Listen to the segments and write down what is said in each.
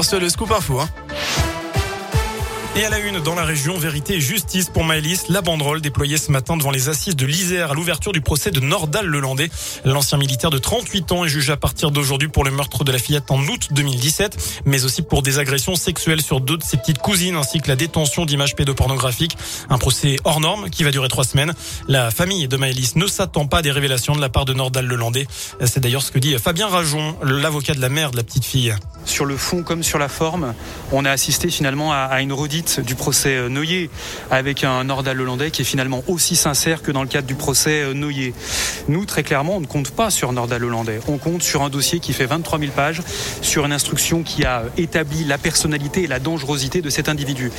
C'est le scoop. Hein. Et à la une, dans la région, vérité et justice pour Maëlys, la banderole déployée ce matin devant les assises de l'Isère à l'ouverture du procès de Nordal Lelandais. L'ancien militaire de 38 ans est jugé à partir d'aujourd'hui pour le meurtre de la fillette en août 2017, mais aussi pour des agressions sexuelles sur deux de ses petites cousines ainsi que la détention d'images pédopornographiques. Un procès hors norme qui va durer trois semaines. La famille de Maëlys ne s'attend pas à des révélations de la part de Nordal Lelandais. C'est d'ailleurs ce que dit Fabien Rajon, l'avocat de la mère de la petite fille. Sur le fond comme sur la forme, on a assisté finalement à une redite du procès euh, Noyer avec un Nordal hollandais qui est finalement aussi sincère que dans le cadre du procès euh, Noyer. Nous, très clairement, on ne compte pas sur Nordal hollandais. On compte sur un dossier qui fait 23 000 pages, sur une instruction qui a établi la personnalité et la dangerosité de cet individu.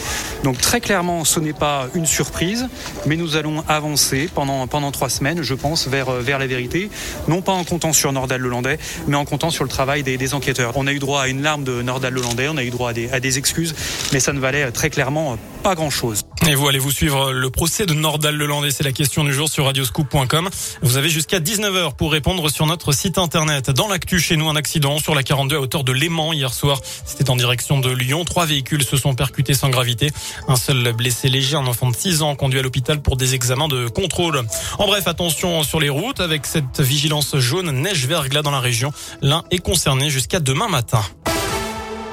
Donc très clairement, ce n'est pas une surprise, mais nous allons avancer pendant, pendant trois semaines, je pense, vers, euh, vers la vérité. Non pas en comptant sur Nordal hollandais, mais en comptant sur le travail des, des enquêteurs. On a eu droit à une larme de Nordal hollandais, on a eu droit à des, à des excuses, mais ça ne valait très clairement pas grand-chose. Et vous allez vous suivre le procès de Nordal Lelandais, c'est la question du jour sur radioscoop.com. Vous avez jusqu'à 19h pour répondre sur notre site internet. Dans l'actu chez nous, un accident sur la 42 à hauteur de Léman hier soir. C'était en direction de Lyon. Trois véhicules se sont percutés sans gravité. Un seul blessé léger, un enfant de 6 ans conduit à l'hôpital pour des examens de contrôle. En bref, attention sur les routes avec cette vigilance jaune neige verglas dans la région. L'un est concerné jusqu'à demain matin.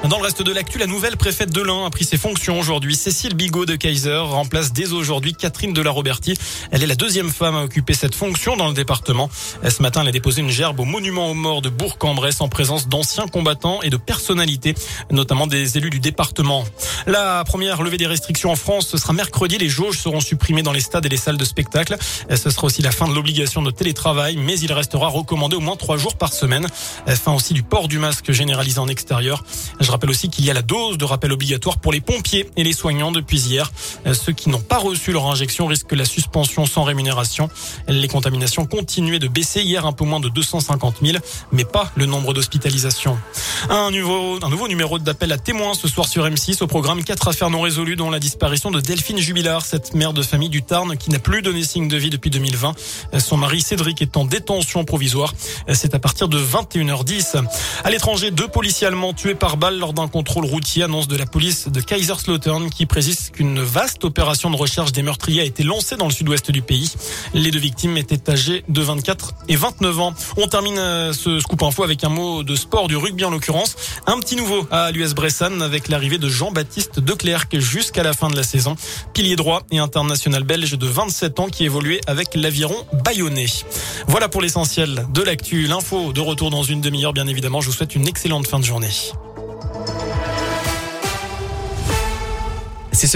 Dans le reste de l'actu, la nouvelle préfète de l'Ain a pris ses fonctions aujourd'hui. Cécile Bigot de Kaiser remplace dès aujourd'hui Catherine de la Roberti. Elle est la deuxième femme à occuper cette fonction dans le département. Ce matin, elle a déposé une gerbe au monument aux morts de Bourg-en-Bresse en présence d'anciens combattants et de personnalités, notamment des élus du département. La première levée des restrictions en France, ce sera mercredi. Les jauges seront supprimées dans les stades et les salles de spectacle. Ce sera aussi la fin de l'obligation de télétravail, mais il restera recommandé au moins trois jours par semaine. Fin aussi du port du masque généralisé en extérieur. Je rappelle aussi qu'il y a la dose de rappel obligatoire pour les pompiers et les soignants depuis hier. Ceux qui n'ont pas reçu leur injection risquent la suspension sans rémunération. Les contaminations continuaient de baisser hier un peu moins de 250 000, mais pas le nombre d'hospitalisations. Un nouveau, numéro d'appel à témoins ce soir sur M6 au programme 4 affaires non résolues dont la disparition de Delphine Jubilard, cette mère de famille du Tarn qui n'a plus donné signe de vie depuis 2020. Son mari Cédric est en détention provisoire. C'est à partir de 21h10. À l'étranger, deux policiers allemands tués par balle lors d'un contrôle routier, annonce de la police de Kaiserslautern qui précise qu'une vaste opération de recherche des meurtriers a été lancée dans le sud-ouest du pays. Les deux victimes étaient âgées de 24 et 29 ans. On termine euh, ce scoop info avec un mot de sport, du rugby en Un petit nouveau à l'US Bressan avec l'arrivée de Jean-Baptiste Declercq jusqu'à la fin de la saison. Pilier droit et international belge de 27 ans qui évoluait avec l'aviron bayonnais. Voilà pour l'essentiel de l'actu. L'info de retour dans une demi-heure, bien évidemment. Je vous souhaite une excellente fin de journée.